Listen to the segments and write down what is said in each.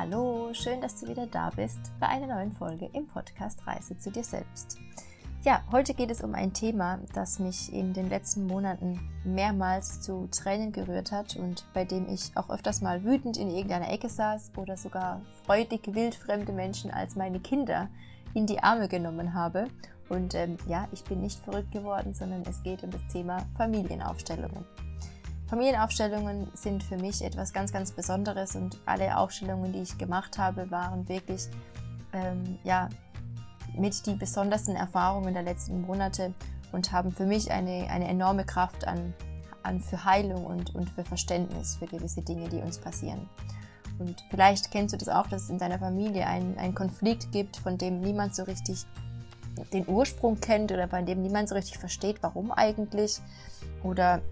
Hallo, schön, dass du wieder da bist bei einer neuen Folge im Podcast Reise zu dir selbst. Ja, heute geht es um ein Thema, das mich in den letzten Monaten mehrmals zu Tränen gerührt hat und bei dem ich auch öfters mal wütend in irgendeiner Ecke saß oder sogar freudig wildfremde Menschen als meine Kinder in die Arme genommen habe. Und ähm, ja, ich bin nicht verrückt geworden, sondern es geht um das Thema Familienaufstellungen. Familienaufstellungen sind für mich etwas ganz, ganz Besonderes und alle Aufstellungen, die ich gemacht habe, waren wirklich ähm, ja, mit die besondersten Erfahrungen der letzten Monate und haben für mich eine, eine enorme Kraft an, an für Heilung und, und für Verständnis für gewisse Dinge, die uns passieren. Und vielleicht kennst du das auch, dass es in deiner Familie einen Konflikt gibt, von dem niemand so richtig den Ursprung kennt oder bei dem niemand so richtig versteht, warum eigentlich. Oder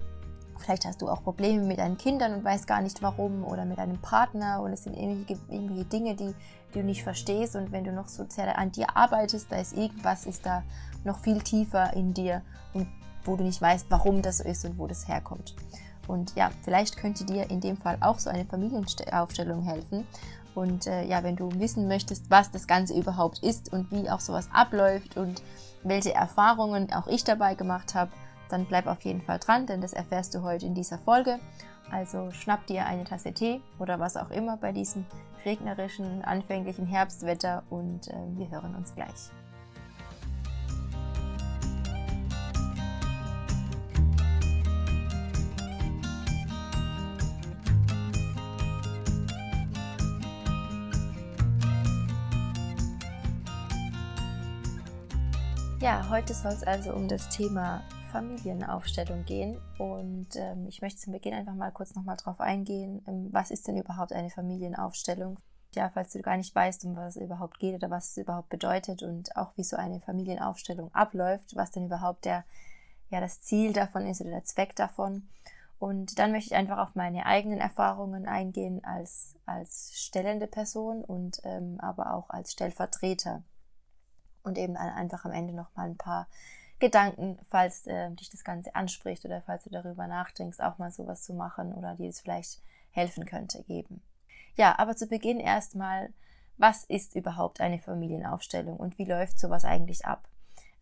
Vielleicht hast du auch Probleme mit deinen Kindern und weißt gar nicht warum oder mit deinem Partner und es sind irgendwelche, irgendwelche Dinge, die, die, du nicht verstehst und wenn du noch so sehr an dir arbeitest, da ist irgendwas, ist da noch viel tiefer in dir und wo du nicht weißt, warum das so ist und wo das herkommt. Und ja, vielleicht könnte dir in dem Fall auch so eine Familienaufstellung helfen. Und äh, ja, wenn du wissen möchtest, was das Ganze überhaupt ist und wie auch sowas abläuft und welche Erfahrungen auch ich dabei gemacht habe, dann bleib auf jeden Fall dran, denn das erfährst du heute in dieser Folge. Also schnapp dir eine Tasse Tee oder was auch immer bei diesem regnerischen, anfänglichen Herbstwetter und äh, wir hören uns gleich. Ja, heute soll es also um das Thema Familienaufstellung gehen. Und ähm, ich möchte zum Beginn einfach mal kurz nochmal drauf eingehen, ähm, was ist denn überhaupt eine Familienaufstellung? Ja, falls du gar nicht weißt, um was es überhaupt geht oder was es überhaupt bedeutet und auch wie so eine Familienaufstellung abläuft, was denn überhaupt der, ja, das Ziel davon ist oder der Zweck davon. Und dann möchte ich einfach auf meine eigenen Erfahrungen eingehen als, als stellende Person und ähm, aber auch als Stellvertreter. Und eben einfach am Ende nochmal ein paar Gedanken, falls äh, dich das Ganze anspricht oder falls du darüber nachdenkst, auch mal sowas zu machen oder dir es vielleicht helfen könnte, geben. Ja, aber zu Beginn erstmal, was ist überhaupt eine Familienaufstellung und wie läuft sowas eigentlich ab?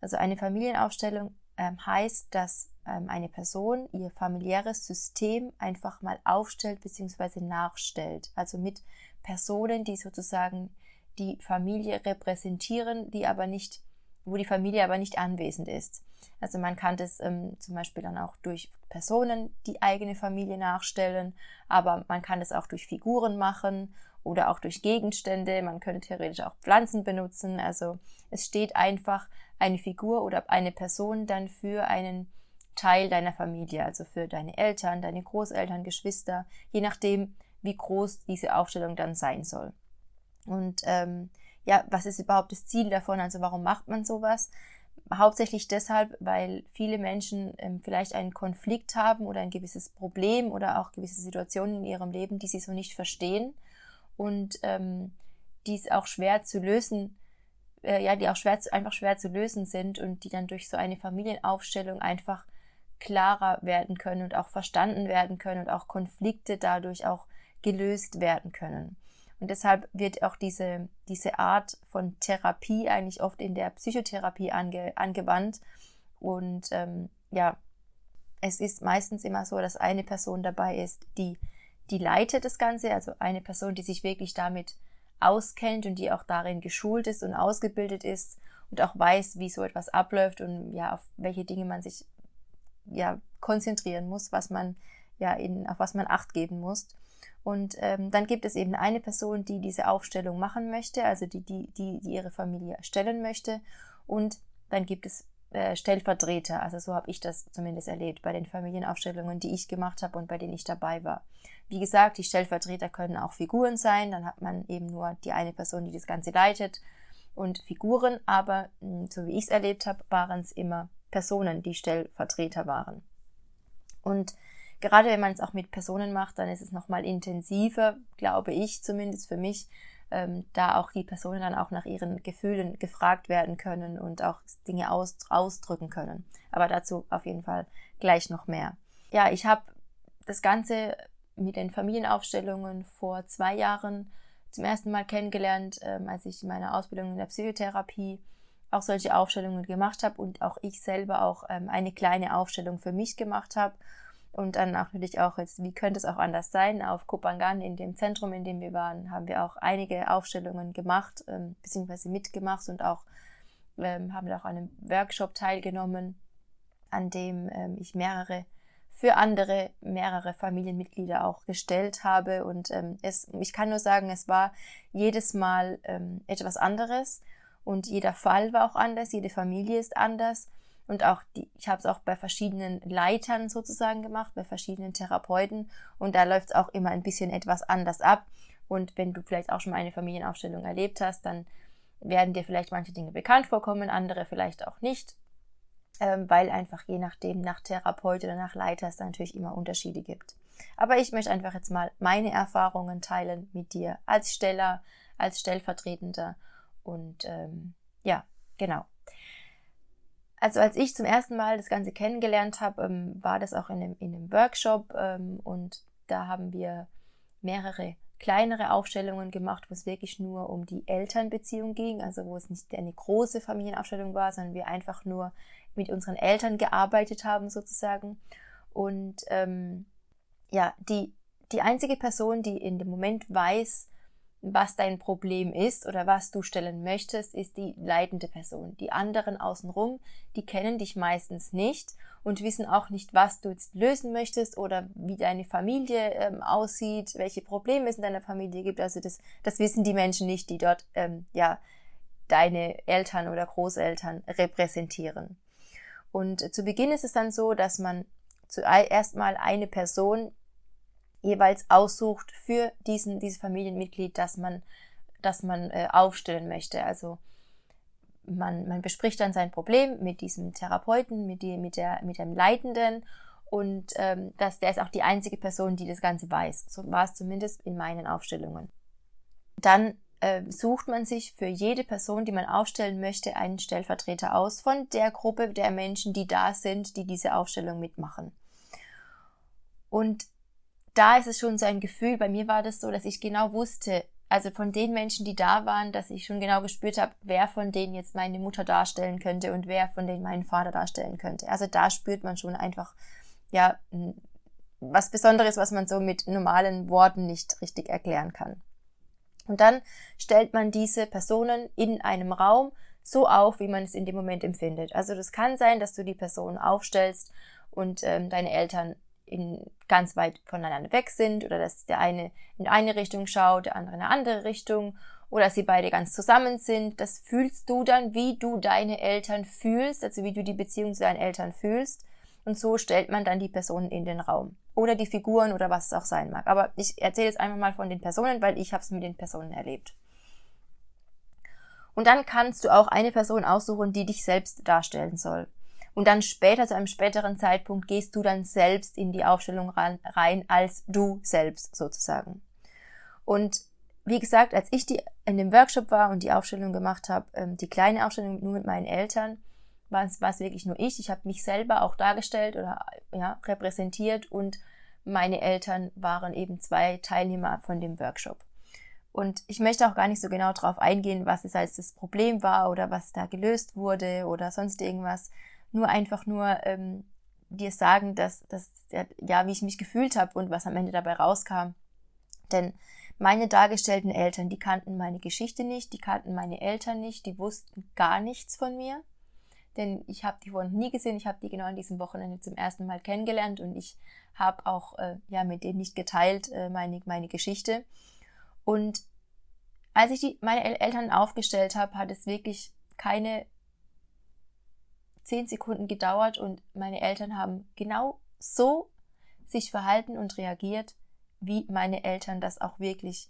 Also eine Familienaufstellung ähm, heißt, dass ähm, eine Person ihr familiäres System einfach mal aufstellt bzw. nachstellt. Also mit Personen, die sozusagen die Familie repräsentieren, die aber nicht wo die Familie aber nicht anwesend ist. Also man kann das ähm, zum Beispiel dann auch durch Personen die eigene Familie nachstellen, aber man kann es auch durch Figuren machen oder auch durch Gegenstände. Man könnte theoretisch auch Pflanzen benutzen. Also es steht einfach eine Figur oder eine Person dann für einen Teil deiner Familie, also für deine Eltern, deine Großeltern, Geschwister, je nachdem, wie groß diese Aufstellung dann sein soll. Und ähm, ja, was ist überhaupt das Ziel davon? Also warum macht man sowas? Hauptsächlich deshalb, weil viele Menschen ähm, vielleicht einen Konflikt haben oder ein gewisses Problem oder auch gewisse Situationen in ihrem Leben, die sie so nicht verstehen und ähm, die es auch schwer zu lösen, äh, ja, die auch schwer zu, einfach schwer zu lösen sind und die dann durch so eine Familienaufstellung einfach klarer werden können und auch verstanden werden können und auch Konflikte dadurch auch gelöst werden können. Und deshalb wird auch diese, diese Art von Therapie eigentlich oft in der Psychotherapie ange, angewandt. Und ähm, ja, es ist meistens immer so, dass eine Person dabei ist, die, die leitet das Ganze, also eine Person, die sich wirklich damit auskennt und die auch darin geschult ist und ausgebildet ist und auch weiß, wie so etwas abläuft und ja, auf welche Dinge man sich ja konzentrieren muss, was man ja in, auf was man Acht geben muss. Und ähm, dann gibt es eben eine Person, die diese Aufstellung machen möchte, also die, die, die, die ihre Familie erstellen möchte. Und dann gibt es äh, Stellvertreter. Also so habe ich das zumindest erlebt bei den Familienaufstellungen, die ich gemacht habe und bei denen ich dabei war. Wie gesagt, die Stellvertreter können auch Figuren sein. Dann hat man eben nur die eine Person, die das Ganze leitet und Figuren. Aber hm, so wie ich es erlebt habe, waren es immer Personen, die Stellvertreter waren. Und gerade wenn man es auch mit Personen macht, dann ist es nochmal intensiver, glaube ich zumindest für mich, ähm, da auch die Personen dann auch nach ihren Gefühlen gefragt werden können und auch Dinge aus, ausdrücken können. Aber dazu auf jeden Fall gleich noch mehr. Ja, ich habe das Ganze mit den Familienaufstellungen vor zwei Jahren zum ersten Mal kennengelernt, ähm, als ich meine Ausbildung in der Psychotherapie auch solche Aufstellungen gemacht habe und auch ich selber auch ähm, eine kleine Aufstellung für mich gemacht habe. Und dann auch natürlich auch jetzt, wie könnte es auch anders sein? Auf Kopangan, in dem Zentrum, in dem wir waren, haben wir auch einige Aufstellungen gemacht, ähm, beziehungsweise mitgemacht und auch ähm, haben auch an einem Workshop teilgenommen, an dem ähm, ich mehrere für andere mehrere Familienmitglieder auch gestellt habe. Und ähm, es, ich kann nur sagen, es war jedes Mal ähm, etwas anderes und jeder Fall war auch anders, jede Familie ist anders. Und auch die, ich habe es auch bei verschiedenen Leitern sozusagen gemacht, bei verschiedenen Therapeuten. Und da läuft es auch immer ein bisschen etwas anders ab. Und wenn du vielleicht auch schon mal eine Familienaufstellung erlebt hast, dann werden dir vielleicht manche Dinge bekannt vorkommen, andere vielleicht auch nicht ähm, weil einfach je nachdem, nach Therapeut oder nach Leiter es da natürlich immer Unterschiede gibt. Aber ich möchte einfach jetzt mal meine Erfahrungen teilen mit dir als Steller, als Stellvertretender und ähm, ja, genau. Also als ich zum ersten Mal das Ganze kennengelernt habe, ähm, war das auch in einem, in einem Workshop ähm, und da haben wir mehrere kleinere Aufstellungen gemacht, wo es wirklich nur um die Elternbeziehung ging, also wo es nicht eine große Familienaufstellung war, sondern wir einfach nur mit unseren Eltern gearbeitet haben sozusagen. Und ähm, ja, die, die einzige Person, die in dem Moment weiß, was dein Problem ist oder was du stellen möchtest, ist die leitende Person. Die anderen außenrum, die kennen dich meistens nicht und wissen auch nicht, was du jetzt lösen möchtest oder wie deine Familie ähm, aussieht, welche Probleme es in deiner Familie gibt. Also das, das wissen die Menschen nicht, die dort ähm, ja deine Eltern oder Großeltern repräsentieren. Und zu Beginn ist es dann so, dass man zuerst mal eine Person jeweils aussucht für diesen, dieses Familienmitglied, das man, das man äh, aufstellen möchte. Also man, man bespricht dann sein Problem mit diesem Therapeuten, mit, die, mit, der, mit dem Leitenden und ähm, dass der ist auch die einzige Person, die das Ganze weiß. So war es zumindest in meinen Aufstellungen. Dann äh, sucht man sich für jede Person, die man aufstellen möchte, einen Stellvertreter aus von der Gruppe der Menschen, die da sind, die diese Aufstellung mitmachen. Und da ist es schon so ein Gefühl, bei mir war das so, dass ich genau wusste, also von den Menschen, die da waren, dass ich schon genau gespürt habe, wer von denen jetzt meine Mutter darstellen könnte und wer von denen meinen Vater darstellen könnte. Also da spürt man schon einfach, ja, was Besonderes, was man so mit normalen Worten nicht richtig erklären kann. Und dann stellt man diese Personen in einem Raum so auf, wie man es in dem Moment empfindet. Also das kann sein, dass du die Person aufstellst und ähm, deine Eltern in ganz weit voneinander weg sind oder dass der eine in eine Richtung schaut, der andere in eine andere Richtung oder dass sie beide ganz zusammen sind. Das fühlst du dann, wie du deine Eltern fühlst, also wie du die Beziehung zu deinen Eltern fühlst. Und so stellt man dann die Personen in den Raum. Oder die Figuren oder was es auch sein mag. Aber ich erzähle jetzt einfach mal von den Personen, weil ich habe es mit den Personen erlebt. Und dann kannst du auch eine Person aussuchen, die dich selbst darstellen soll. Und dann später, zu einem späteren Zeitpunkt, gehst du dann selbst in die Aufstellung rein, als du selbst sozusagen. Und wie gesagt, als ich die in dem Workshop war und die Aufstellung gemacht habe, ähm, die kleine Aufstellung nur mit meinen Eltern, war es, war es wirklich nur ich. Ich habe mich selber auch dargestellt oder ja, repräsentiert und meine Eltern waren eben zwei Teilnehmer von dem Workshop. Und ich möchte auch gar nicht so genau darauf eingehen, was es als das Problem war oder was da gelöst wurde oder sonst irgendwas, nur einfach nur ähm, dir sagen, dass, dass ja, wie ich mich gefühlt habe und was am Ende dabei rauskam. Denn meine dargestellten Eltern, die kannten meine Geschichte nicht, die kannten meine Eltern nicht, die wussten gar nichts von mir. Denn ich habe die vorhin nie gesehen, ich habe die genau an diesem Wochenende zum ersten Mal kennengelernt und ich habe auch äh, ja mit denen nicht geteilt äh, meine, meine Geschichte. Und als ich die, meine Eltern aufgestellt habe, hat es wirklich keine zehn Sekunden gedauert und meine Eltern haben genau so sich verhalten und reagiert, wie meine Eltern das auch wirklich,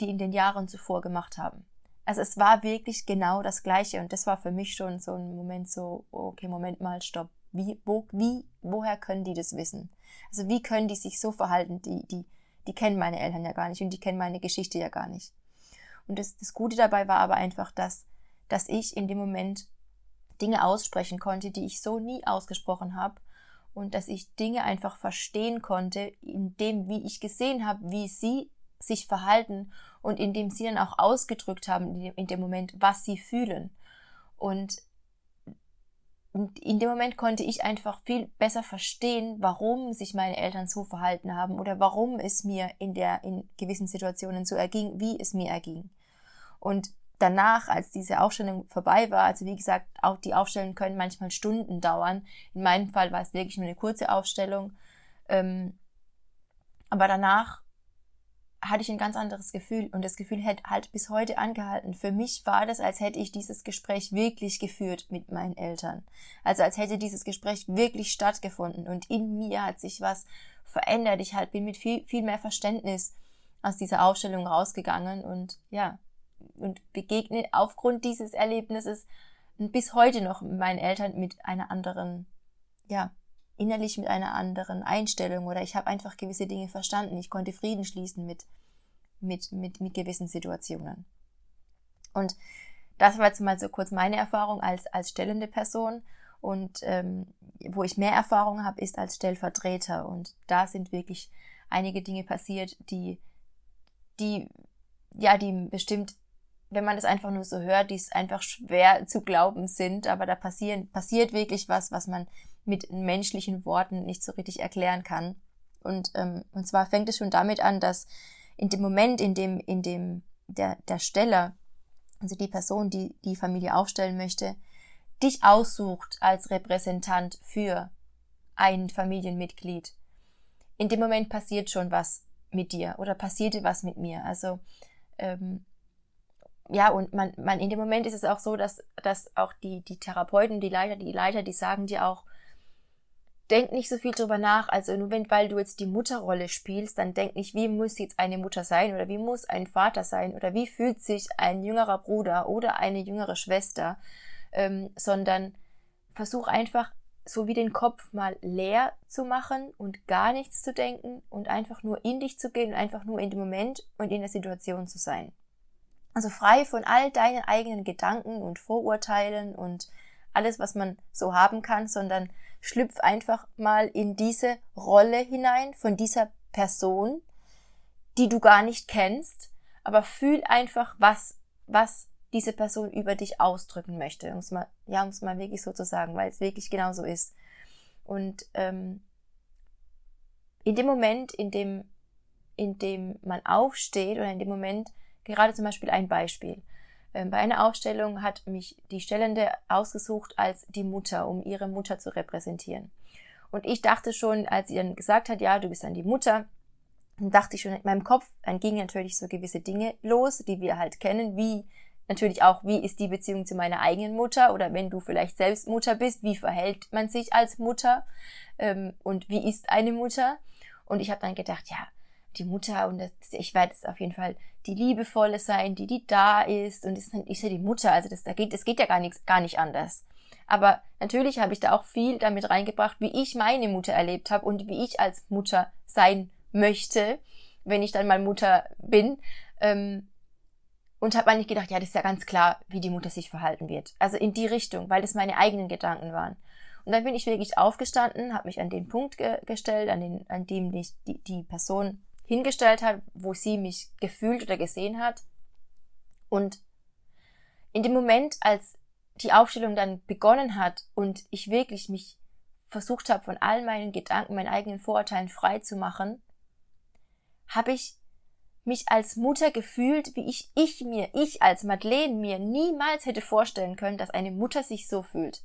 die in den Jahren zuvor gemacht haben. Also es war wirklich genau das Gleiche und das war für mich schon so ein Moment so, okay, Moment mal, stopp. Wie, wo, wie, woher können die das wissen? Also wie können die sich so verhalten? Die, die, die kennen meine Eltern ja gar nicht und die kennen meine Geschichte ja gar nicht. Und das, das Gute dabei war aber einfach, dass, dass ich in dem Moment Dinge aussprechen konnte, die ich so nie ausgesprochen habe und dass ich Dinge einfach verstehen konnte, in dem, wie ich gesehen habe, wie sie sich verhalten und in dem sie dann auch ausgedrückt haben in dem Moment, was sie fühlen. Und in dem Moment konnte ich einfach viel besser verstehen, warum sich meine Eltern so verhalten haben oder warum es mir in der, in gewissen Situationen so erging, wie es mir erging. Und danach, als diese Aufstellung vorbei war, also wie gesagt, auch die Aufstellungen können manchmal Stunden dauern. In meinem Fall war es wirklich nur eine kurze Aufstellung. Ähm, aber danach hatte ich ein ganz anderes Gefühl und das Gefühl hat halt bis heute angehalten. Für mich war das, als hätte ich dieses Gespräch wirklich geführt mit meinen Eltern. Also als hätte dieses Gespräch wirklich stattgefunden und in mir hat sich was verändert. Ich halt bin mit viel, viel mehr Verständnis aus dieser Aufstellung rausgegangen und ja, und begegne aufgrund dieses Erlebnisses bis heute noch meinen Eltern mit einer anderen, ja, innerlich mit einer anderen Einstellung oder ich habe einfach gewisse Dinge verstanden. Ich konnte Frieden schließen mit, mit, mit, mit gewissen Situationen. Und das war jetzt mal so kurz meine Erfahrung als, als stellende Person. Und ähm, wo ich mehr Erfahrung habe, ist als Stellvertreter. Und da sind wirklich einige Dinge passiert, die, die, ja, die bestimmt, wenn man das einfach nur so hört, die es einfach schwer zu glauben sind. Aber da passieren, passiert wirklich was, was man mit menschlichen Worten nicht so richtig erklären kann. Und, ähm, und zwar fängt es schon damit an, dass in dem Moment, in dem, in dem der, der Steller, also die Person, die die Familie aufstellen möchte, dich aussucht als Repräsentant für ein Familienmitglied. In dem Moment passiert schon was mit dir oder passierte was mit mir. Also ähm, ja, und man, man in dem Moment ist es auch so, dass, dass auch die, die Therapeuten, die Leiter, die Leiter, die sagen dir auch, denk nicht so viel drüber nach. Also nur wenn, weil du jetzt die Mutterrolle spielst, dann denk nicht, wie muss jetzt eine Mutter sein oder wie muss ein Vater sein oder wie fühlt sich ein jüngerer Bruder oder eine jüngere Schwester, ähm, sondern versuch einfach so wie den Kopf mal leer zu machen und gar nichts zu denken und einfach nur in dich zu gehen und einfach nur in dem Moment und in der Situation zu sein. Also frei von all deinen eigenen Gedanken und Vorurteilen und alles, was man so haben kann, sondern schlüpf einfach mal in diese Rolle hinein von dieser Person, die du gar nicht kennst, aber fühl einfach, was, was diese Person über dich ausdrücken möchte, um es mal, ja, um es mal wirklich so zu sagen, weil es wirklich genau so ist. Und ähm, in dem Moment, in dem, in dem man aufsteht oder in dem Moment, gerade zum Beispiel ein Beispiel, ähm, bei einer Aufstellung hat mich die Stellende ausgesucht als die Mutter, um ihre Mutter zu repräsentieren. Und ich dachte schon, als sie dann gesagt hat, ja, du bist dann die Mutter, dann dachte ich schon in meinem Kopf, dann gingen natürlich so gewisse Dinge los, die wir halt kennen, wie natürlich auch, wie ist die Beziehung zu meiner eigenen Mutter oder wenn du vielleicht selbst Mutter bist, wie verhält man sich als Mutter ähm, und wie ist eine Mutter? Und ich habe dann gedacht, ja, die Mutter und das, ich werde es auf jeden Fall die liebevolle sein, die die da ist und ist, ist ja die Mutter, also das da geht, das geht ja gar nichts, gar nicht anders. Aber natürlich habe ich da auch viel damit reingebracht, wie ich meine Mutter erlebt habe und wie ich als Mutter sein möchte, wenn ich dann mal Mutter bin. Ähm, und habe eigentlich gedacht, ja, das ist ja ganz klar, wie die Mutter sich verhalten wird. Also in die Richtung, weil das meine eigenen Gedanken waren. Und dann bin ich wirklich aufgestanden, habe mich an den Punkt ge gestellt, an, den, an dem die, die, die Person hingestellt hat, wo sie mich gefühlt oder gesehen hat. Und in dem Moment, als die Aufstellung dann begonnen hat und ich wirklich mich versucht habe, von all meinen Gedanken, meinen eigenen Vorurteilen frei zu machen, habe ich mich als Mutter gefühlt, wie ich, ich mir, ich als Madeleine mir niemals hätte vorstellen können, dass eine Mutter sich so fühlt.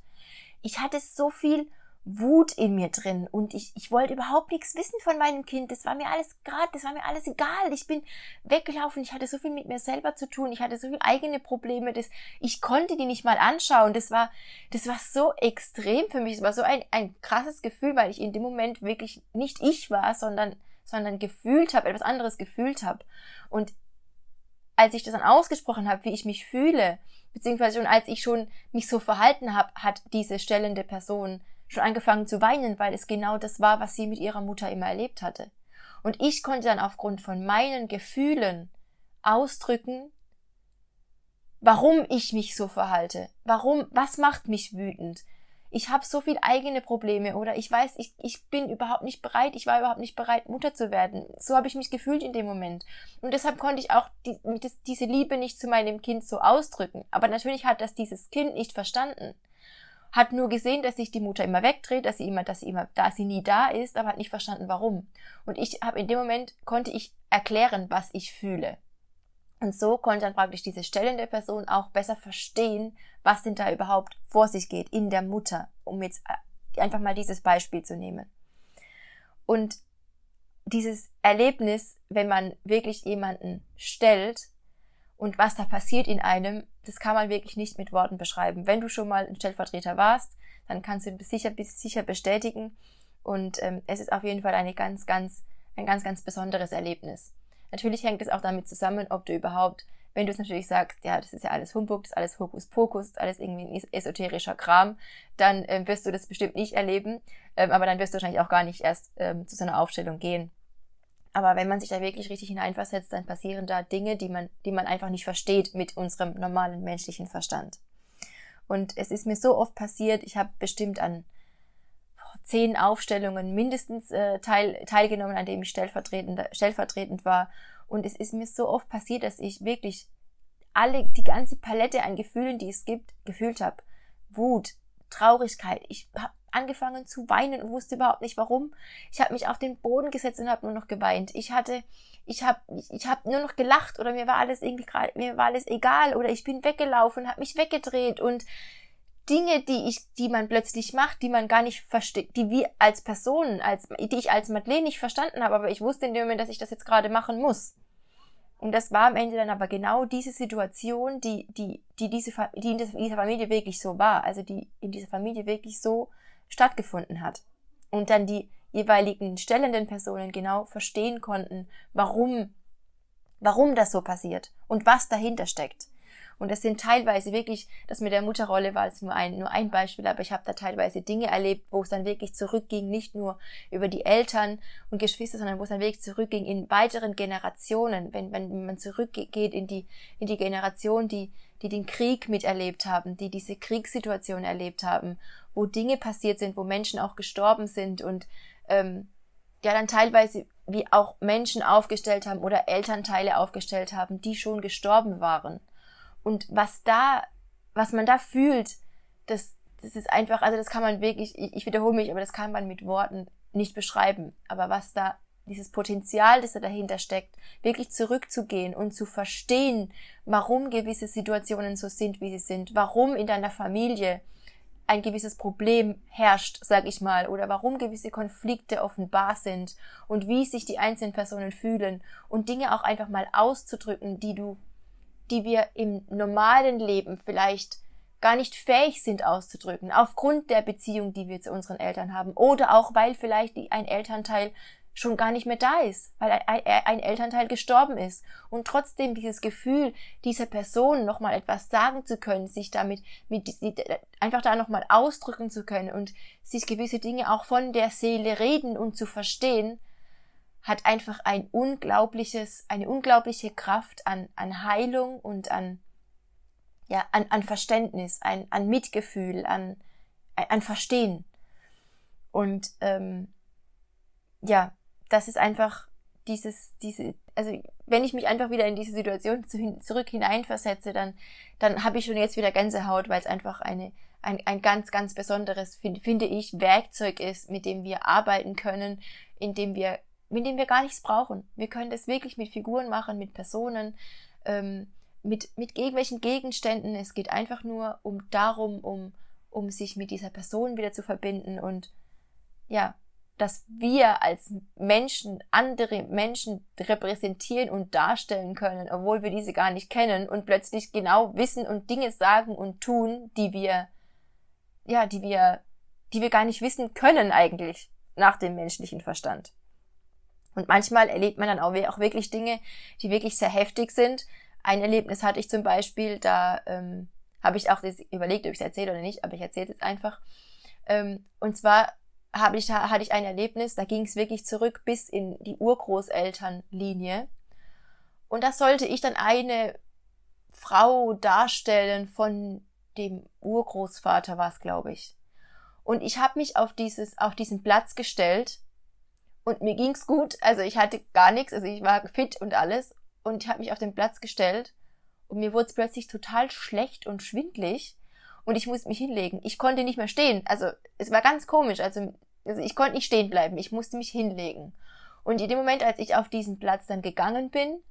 Ich hatte so viel Wut in mir drin und ich, ich wollte überhaupt nichts wissen von meinem Kind. Das war mir alles gerade, das war mir alles egal. Ich bin weggelaufen, ich hatte so viel mit mir selber zu tun, ich hatte so viele eigene Probleme, das, ich konnte die nicht mal anschauen. Das war, das war so extrem für mich. Es war so ein, ein krasses Gefühl, weil ich in dem Moment wirklich nicht ich war, sondern, sondern gefühlt habe, etwas anderes gefühlt habe. Und als ich das dann ausgesprochen habe, wie ich mich fühle, beziehungsweise schon als ich schon mich so verhalten habe, hat diese stellende Person schon angefangen zu weinen, weil es genau das war, was sie mit ihrer Mutter immer erlebt hatte. Und ich konnte dann aufgrund von meinen Gefühlen ausdrücken, warum ich mich so verhalte, warum, was macht mich wütend. ich habe so viel eigene Probleme oder ich weiß, ich, ich bin überhaupt nicht bereit, ich war überhaupt nicht bereit, Mutter zu werden. So habe ich mich gefühlt in dem Moment. Und deshalb konnte ich auch die, das, diese Liebe nicht zu meinem Kind so ausdrücken. Aber natürlich hat das dieses Kind nicht verstanden. Hat nur gesehen, dass sich die Mutter immer wegdreht, dass sie immer, dass sie immer, da sie nie da ist, aber hat nicht verstanden, warum. Und ich habe in dem Moment konnte ich erklären, was ich fühle. Und so konnte dann praktisch diese stellende Person auch besser verstehen, was denn da überhaupt vor sich geht in der Mutter, um jetzt äh, einfach mal dieses Beispiel zu nehmen. Und dieses Erlebnis, wenn man wirklich jemanden stellt und was da passiert in einem, das kann man wirklich nicht mit Worten beschreiben. Wenn du schon mal ein Stellvertreter warst, dann kannst du sicher, sicher bestätigen. Und ähm, es ist auf jeden Fall eine ganz, ganz, ein ganz, ganz besonderes Erlebnis. Natürlich hängt es auch damit zusammen, ob du überhaupt, wenn du es natürlich sagst, ja, das ist ja alles Humbug, das ist alles Hokuspokus, ist alles irgendwie ein esoterischer Kram, dann ähm, wirst du das bestimmt nicht erleben, ähm, aber dann wirst du wahrscheinlich auch gar nicht erst ähm, zu so einer Aufstellung gehen. Aber wenn man sich da wirklich richtig hineinversetzt, dann passieren da Dinge, die man, die man einfach nicht versteht mit unserem normalen menschlichen Verstand. Und es ist mir so oft passiert, ich habe bestimmt an zehn Aufstellungen mindestens äh, teil, teilgenommen, an dem ich stellvertretend, stellvertretend war. Und es ist mir so oft passiert, dass ich wirklich alle, die ganze Palette an Gefühlen, die es gibt, gefühlt habe. Wut, Traurigkeit. Ich habe angefangen zu weinen und wusste überhaupt nicht warum. Ich habe mich auf den Boden gesetzt und habe nur noch geweint. Ich hatte, ich habe, ich, habe nur noch gelacht oder mir war alles irgendwie gerade, mir war alles egal oder ich bin weggelaufen, habe mich weggedreht und Dinge, die ich, die man plötzlich macht, die man gar nicht versteht, die wir als Personen, als, die ich als Madeleine nicht verstanden habe, aber ich wusste in dem Moment, dass ich das jetzt gerade machen muss. Und das war am Ende dann aber genau diese Situation, die, die, die diese, die in dieser Familie wirklich so war, also die in dieser Familie wirklich so stattgefunden hat. Und dann die jeweiligen stellenden Personen genau verstehen konnten, warum, warum das so passiert und was dahinter steckt. Und es sind teilweise wirklich, das mit der Mutterrolle war jetzt nur ein, nur ein Beispiel, aber ich habe da teilweise Dinge erlebt, wo es dann wirklich zurückging, nicht nur über die Eltern und Geschwister, sondern wo es dann wirklich zurückging in weiteren Generationen, wenn, wenn man zurückgeht in die, in die Generation, die, die den Krieg miterlebt haben, die diese Kriegssituation erlebt haben, wo Dinge passiert sind, wo Menschen auch gestorben sind und ähm, ja dann teilweise wie auch Menschen aufgestellt haben oder Elternteile aufgestellt haben, die schon gestorben waren. Und was da, was man da fühlt, das, das ist einfach, also das kann man wirklich, ich, ich wiederhole mich, aber das kann man mit Worten nicht beschreiben. Aber was da, dieses Potenzial, das da dahinter steckt, wirklich zurückzugehen und zu verstehen, warum gewisse Situationen so sind, wie sie sind, warum in deiner Familie ein gewisses Problem herrscht, sag ich mal, oder warum gewisse Konflikte offenbar sind und wie sich die einzelnen Personen fühlen und Dinge auch einfach mal auszudrücken, die du die wir im normalen Leben vielleicht gar nicht fähig sind auszudrücken, aufgrund der Beziehung, die wir zu unseren Eltern haben, oder auch weil vielleicht ein Elternteil schon gar nicht mehr da ist, weil ein Elternteil gestorben ist und trotzdem dieses Gefühl dieser Person nochmal etwas sagen zu können, sich damit mit, einfach da nochmal ausdrücken zu können und sich gewisse Dinge auch von der Seele reden und zu verstehen, hat einfach ein unglaubliches, eine unglaubliche Kraft an, an Heilung und an, ja, an, an Verständnis, ein, an Mitgefühl, an, an Verstehen. Und ähm, ja, das ist einfach dieses, diese, also wenn ich mich einfach wieder in diese Situation zu, zurück hineinversetze, dann, dann habe ich schon jetzt wieder Gänsehaut, weil es einfach eine, ein, ein ganz, ganz besonderes, find, finde ich, Werkzeug ist, mit dem wir arbeiten können, in dem wir mit dem wir gar nichts brauchen. Wir können das wirklich mit Figuren machen, mit Personen, ähm, mit, mit irgendwelchen Gegenständen. Es geht einfach nur um darum, um, um sich mit dieser Person wieder zu verbinden und ja, dass wir als Menschen andere Menschen repräsentieren und darstellen können, obwohl wir diese gar nicht kennen und plötzlich genau wissen und Dinge sagen und tun, die wir, ja, die wir, die wir gar nicht wissen können eigentlich nach dem menschlichen Verstand. Und manchmal erlebt man dann auch, wirklich Dinge, die wirklich sehr heftig sind. Ein Erlebnis hatte ich zum Beispiel, da ähm, habe ich auch überlegt, ob ich es erzähle oder nicht, aber ich erzähle es jetzt einfach. Ähm, und zwar habe ich, hatte ich ein Erlebnis, da ging es wirklich zurück bis in die Urgroßelternlinie. Und da sollte ich dann eine Frau darstellen von dem Urgroßvater war es, glaube ich. Und ich habe mich auf, dieses, auf diesen Platz gestellt und mir ging's gut. Also ich hatte gar nichts, also ich war fit und alles. Und ich habe mich auf den Platz gestellt und mir wurde es plötzlich total schlecht und schwindlig und ich musste mich hinlegen. Ich konnte nicht mehr stehen. Also es war ganz komisch. Also, also ich konnte nicht stehen bleiben. Ich musste mich hinlegen. Und in dem Moment, als ich auf diesen Platz dann gegangen bin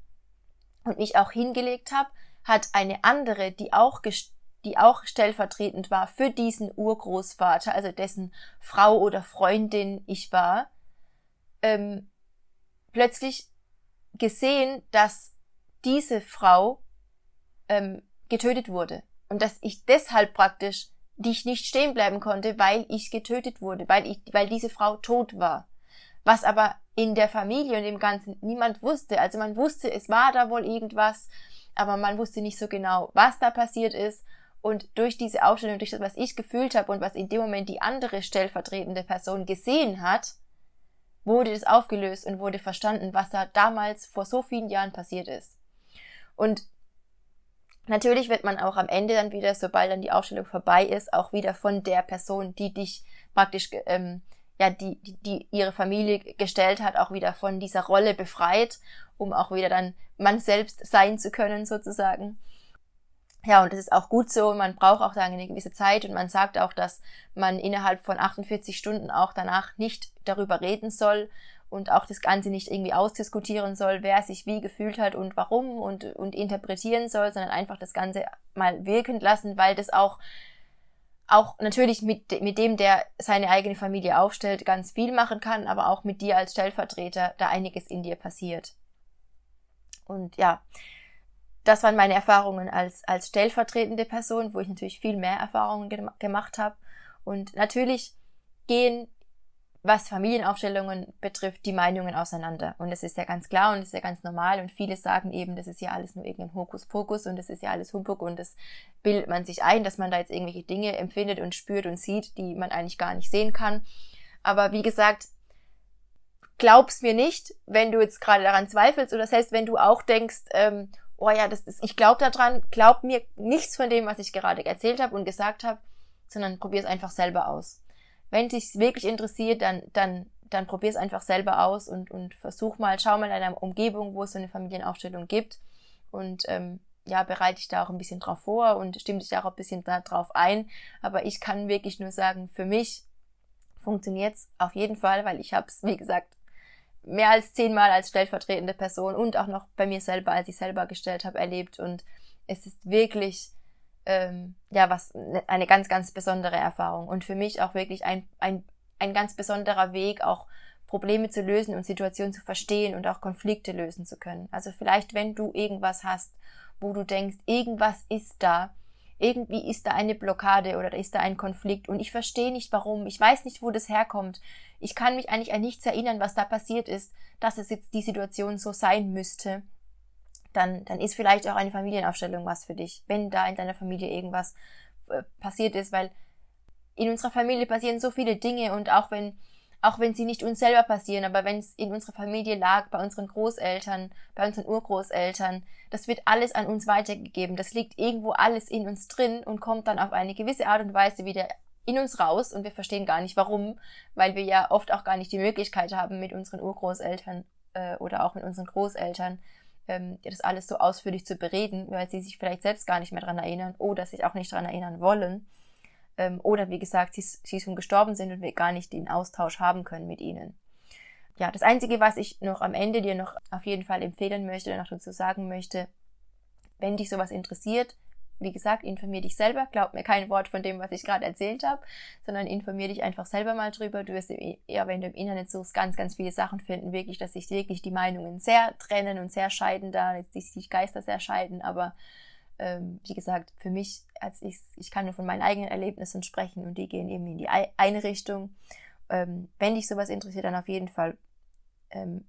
und mich auch hingelegt habe, hat eine andere, die auch die auch stellvertretend war für diesen Urgroßvater, also dessen Frau oder Freundin ich war, ähm, plötzlich gesehen, dass diese Frau ähm, getötet wurde und dass ich deshalb praktisch dich nicht stehen bleiben konnte, weil ich getötet wurde, weil ich, weil diese Frau tot war. Was aber in der Familie und dem Ganzen niemand wusste. Also man wusste, es war da wohl irgendwas, aber man wusste nicht so genau, was da passiert ist. Und durch diese Aufstellung, durch das, was ich gefühlt habe und was in dem Moment die andere stellvertretende Person gesehen hat, wurde es aufgelöst und wurde verstanden, was da damals vor so vielen Jahren passiert ist. Und natürlich wird man auch am Ende dann wieder, sobald dann die Aufstellung vorbei ist, auch wieder von der Person, die dich praktisch ähm, ja, die, die, die ihre Familie gestellt hat, auch wieder von dieser Rolle befreit, um auch wieder dann man selbst sein zu können, sozusagen. Ja, und das ist auch gut so. Man braucht auch dann eine gewisse Zeit und man sagt auch, dass man innerhalb von 48 Stunden auch danach nicht darüber reden soll und auch das Ganze nicht irgendwie ausdiskutieren soll, wer sich wie gefühlt hat und warum und, und interpretieren soll, sondern einfach das Ganze mal wirken lassen, weil das auch auch natürlich mit, mit dem, der seine eigene Familie aufstellt, ganz viel machen kann, aber auch mit dir als Stellvertreter da einiges in dir passiert. Und ja, das waren meine Erfahrungen als, als stellvertretende Person, wo ich natürlich viel mehr Erfahrungen ge gemacht habe. Und natürlich gehen was Familienaufstellungen betrifft, die Meinungen auseinander. Und das ist ja ganz klar und das ist ja ganz normal. Und viele sagen eben, das ist ja alles nur irgendein Hokuspokus und das ist ja alles Humbug und das bildet man sich ein, dass man da jetzt irgendwelche Dinge empfindet und spürt und sieht, die man eigentlich gar nicht sehen kann. Aber wie gesagt, glaub's mir nicht, wenn du jetzt gerade daran zweifelst oder selbst wenn du auch denkst, ähm, oh ja, das ist, ich glaube daran, glaub mir nichts von dem, was ich gerade erzählt habe und gesagt habe, sondern probier es einfach selber aus wenn dich wirklich interessiert, dann, dann, dann probier es einfach selber aus und, und versuch mal, schau mal in deiner Umgebung, wo es so eine Familienaufstellung gibt und ähm, ja, bereite dich da auch ein bisschen drauf vor und stimme dich da auch ein bisschen darauf ein. Aber ich kann wirklich nur sagen, für mich funktioniert es auf jeden Fall, weil ich habe es, wie gesagt, mehr als zehnmal als stellvertretende Person und auch noch bei mir selber, als ich selber gestellt habe, erlebt. Und es ist wirklich ähm, ja was ne, eine ganz, ganz besondere Erfahrung und für mich auch wirklich ein, ein, ein ganz besonderer Weg, auch Probleme zu lösen und Situationen zu verstehen und auch Konflikte lösen zu können. Also vielleicht, wenn du irgendwas hast, wo du denkst, irgendwas ist da, irgendwie ist da eine Blockade oder ist da ein Konflikt und ich verstehe nicht warum, ich weiß nicht, wo das herkommt. Ich kann mich eigentlich an nichts erinnern, was da passiert ist, dass es jetzt die Situation so sein müsste dann, dann ist vielleicht auch eine Familienaufstellung was für dich, wenn da in deiner Familie irgendwas äh, passiert ist, weil in unserer Familie passieren so viele Dinge und auch wenn, auch wenn sie nicht uns selber passieren, aber wenn es in unserer Familie lag, bei unseren Großeltern, bei unseren Urgroßeltern, das wird alles an uns weitergegeben. Das liegt irgendwo alles in uns drin und kommt dann auf eine gewisse Art und Weise wieder in uns raus und wir verstehen gar nicht warum, weil wir ja oft auch gar nicht die Möglichkeit haben, mit unseren Urgroßeltern äh, oder auch mit unseren Großeltern ähm, das alles so ausführlich zu bereden, weil sie sich vielleicht selbst gar nicht mehr daran erinnern oder sich auch nicht daran erinnern wollen. Ähm, oder wie gesagt, sie, sie schon gestorben sind und wir gar nicht den Austausch haben können mit ihnen. Ja, das Einzige, was ich noch am Ende dir noch auf jeden Fall empfehlen möchte oder noch dazu sagen möchte, wenn dich sowas interessiert, wie gesagt, informier dich selber, glaub mir kein Wort von dem, was ich gerade erzählt habe, sondern informier dich einfach selber mal drüber. Du wirst ja, wenn du im Internet suchst, ganz, ganz viele Sachen finden, wirklich, dass sich wirklich die Meinungen sehr trennen und sehr scheiden da, sich die Geister sehr scheiden, aber ähm, wie gesagt, für mich, als ich, ich kann nur von meinen eigenen Erlebnissen sprechen und die gehen eben in die eine Richtung. Ähm, wenn dich sowas interessiert, dann auf jeden Fall ähm,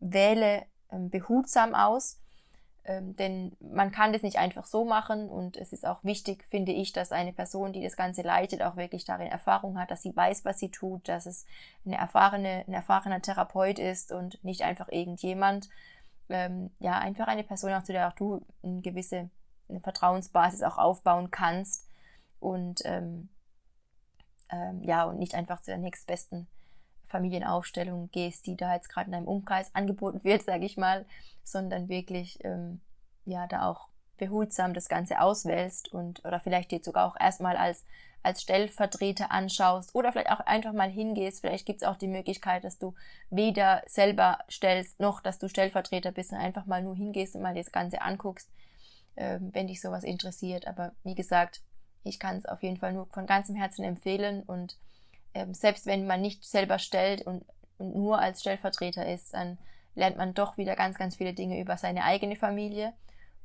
wähle ähm, behutsam aus ähm, denn man kann das nicht einfach so machen und es ist auch wichtig, finde ich, dass eine Person, die das Ganze leitet, auch wirklich darin Erfahrung hat, dass sie weiß, was sie tut, dass es eine erfahrene, ein erfahrener Therapeut ist und nicht einfach irgendjemand. Ähm, ja, einfach eine Person, auch zu der auch du eine gewisse eine Vertrauensbasis auch aufbauen kannst und ähm, Ähm, ja, und nicht einfach zu der nächstbesten Familienaufstellung gehst, die da jetzt gerade in deinem Umkreis angeboten wird, sage ich mal, sondern wirklich ähm, ja da auch behutsam das Ganze auswählst und oder vielleicht dir sogar auch erstmal als als Stellvertreter anschaust oder vielleicht auch einfach mal hingehst. Vielleicht gibt es auch die Möglichkeit, dass du weder selber stellst, noch dass du Stellvertreter bist und einfach mal nur hingehst und mal das Ganze anguckst, äh, wenn dich sowas interessiert. Aber wie gesagt, ich kann es auf jeden Fall nur von ganzem Herzen empfehlen und selbst wenn man nicht selber stellt und, und nur als Stellvertreter ist, dann lernt man doch wieder ganz, ganz viele Dinge über seine eigene Familie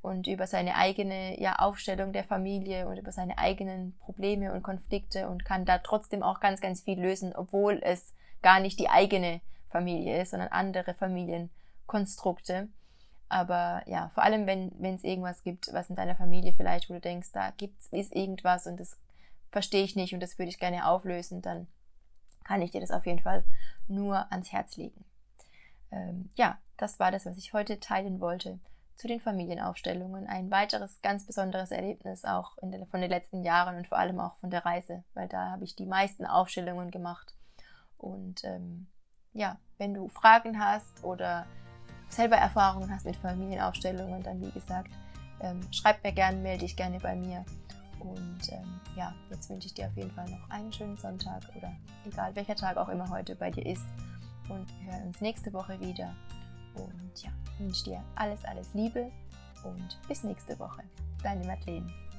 und über seine eigene ja, Aufstellung der Familie und über seine eigenen Probleme und Konflikte und kann da trotzdem auch ganz, ganz viel lösen, obwohl es gar nicht die eigene Familie ist, sondern andere Familienkonstrukte. Aber ja, vor allem, wenn es irgendwas gibt, was in deiner Familie vielleicht, wo du denkst, da gibt's ist irgendwas und das verstehe ich nicht und das würde ich gerne auflösen, dann kann ich dir das auf jeden Fall nur ans Herz legen. Ähm, ja, das war das, was ich heute teilen wollte zu den Familienaufstellungen. Ein weiteres ganz besonderes Erlebnis auch den, von den letzten Jahren und vor allem auch von der Reise, weil da habe ich die meisten Aufstellungen gemacht. Und ähm, ja, wenn du Fragen hast oder selber Erfahrungen hast mit Familienaufstellungen, dann wie gesagt, ähm, schreib mir gerne, melde dich gerne bei mir. Und ähm, ja, jetzt wünsche ich dir auf jeden Fall noch einen schönen Sonntag oder egal welcher Tag auch immer heute bei dir ist. Und wir hören uns nächste Woche wieder. Und ja, wünsche dir alles, alles Liebe und bis nächste Woche. Deine Madeleine.